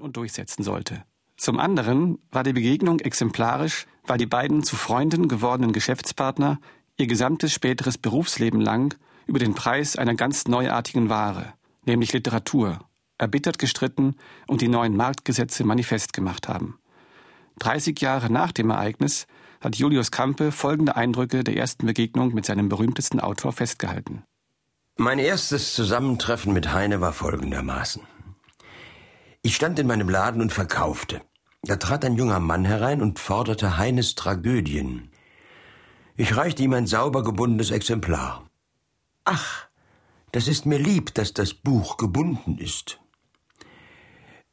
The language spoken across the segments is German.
und durchsetzen sollte. Zum anderen war die Begegnung exemplarisch, weil die beiden zu Freunden gewordenen Geschäftspartner ihr gesamtes späteres Berufsleben lang über den Preis einer ganz neuartigen Ware, nämlich Literatur, erbittert gestritten und die neuen Marktgesetze manifest gemacht haben. 30 Jahre nach dem Ereignis hat Julius Campe folgende Eindrücke der ersten Begegnung mit seinem berühmtesten Autor festgehalten. Mein erstes Zusammentreffen mit Heine war folgendermaßen. Ich stand in meinem Laden und verkaufte. Da trat ein junger Mann herein und forderte Heines Tragödien. Ich reichte ihm ein sauber gebundenes Exemplar. Ach, das ist mir lieb, dass das Buch gebunden ist.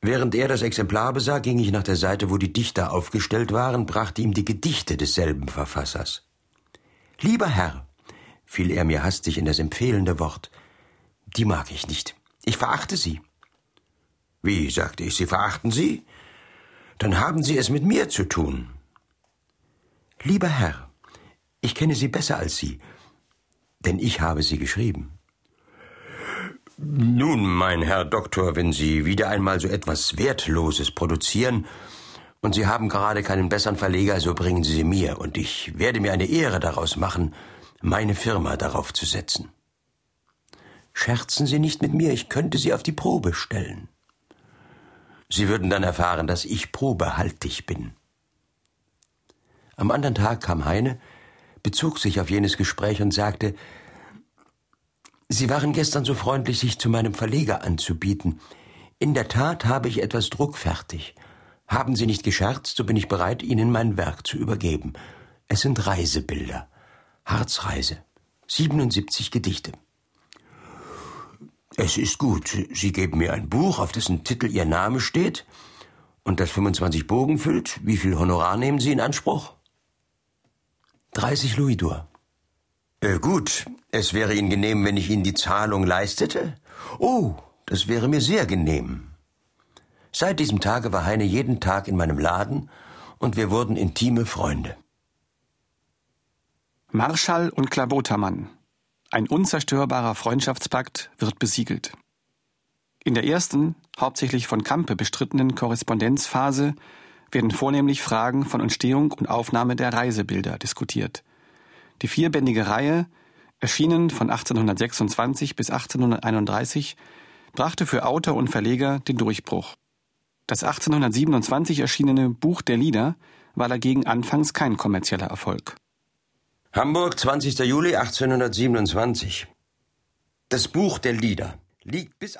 Während er das Exemplar besah, ging ich nach der Seite, wo die Dichter aufgestellt waren, brachte ihm die Gedichte desselben Verfassers. Lieber Herr, fiel er mir hastig in das empfehlende Wort, die mag ich nicht. Ich verachte sie. Wie, sagte ich, Sie verachten sie? Dann haben Sie es mit mir zu tun. Lieber Herr, ich kenne Sie besser als Sie, denn ich habe sie geschrieben. Nun, mein Herr Doktor, wenn Sie wieder einmal so etwas Wertloses produzieren, und Sie haben gerade keinen besseren Verleger, so bringen Sie sie mir, und ich werde mir eine Ehre daraus machen, meine Firma darauf zu setzen. Scherzen Sie nicht mit mir, ich könnte Sie auf die Probe stellen. Sie würden dann erfahren, dass ich probehaltig bin. Am anderen Tag kam Heine, bezog sich auf jenes Gespräch und sagte, Sie waren gestern so freundlich, sich zu meinem Verleger anzubieten. In der Tat habe ich etwas druckfertig. Haben Sie nicht gescherzt, so bin ich bereit, Ihnen mein Werk zu übergeben. Es sind Reisebilder. Harzreise. 77 Gedichte. Es ist gut. Sie geben mir ein Buch, auf dessen Titel Ihr Name steht und das 25 Bogen füllt. Wie viel Honorar nehmen Sie in Anspruch? 30 Louisdor. Äh, gut, es wäre Ihnen genehm, wenn ich Ihnen die Zahlung leistete? Oh, das wäre mir sehr genehm. Seit diesem Tage war Heine jeden Tag in meinem Laden und wir wurden intime Freunde. Marschall und Klabotermann. Ein unzerstörbarer Freundschaftspakt wird besiegelt. In der ersten, hauptsächlich von Kampe bestrittenen Korrespondenzphase werden vornehmlich Fragen von Entstehung und Aufnahme der Reisebilder diskutiert. Die vierbändige Reihe, erschienen von 1826 bis 1831, brachte für Autor und Verleger den Durchbruch. Das 1827 erschienene Buch der Lieder war dagegen anfangs kein kommerzieller Erfolg. Hamburg, 20. Juli 1827. Das Buch der Lieder liegt bis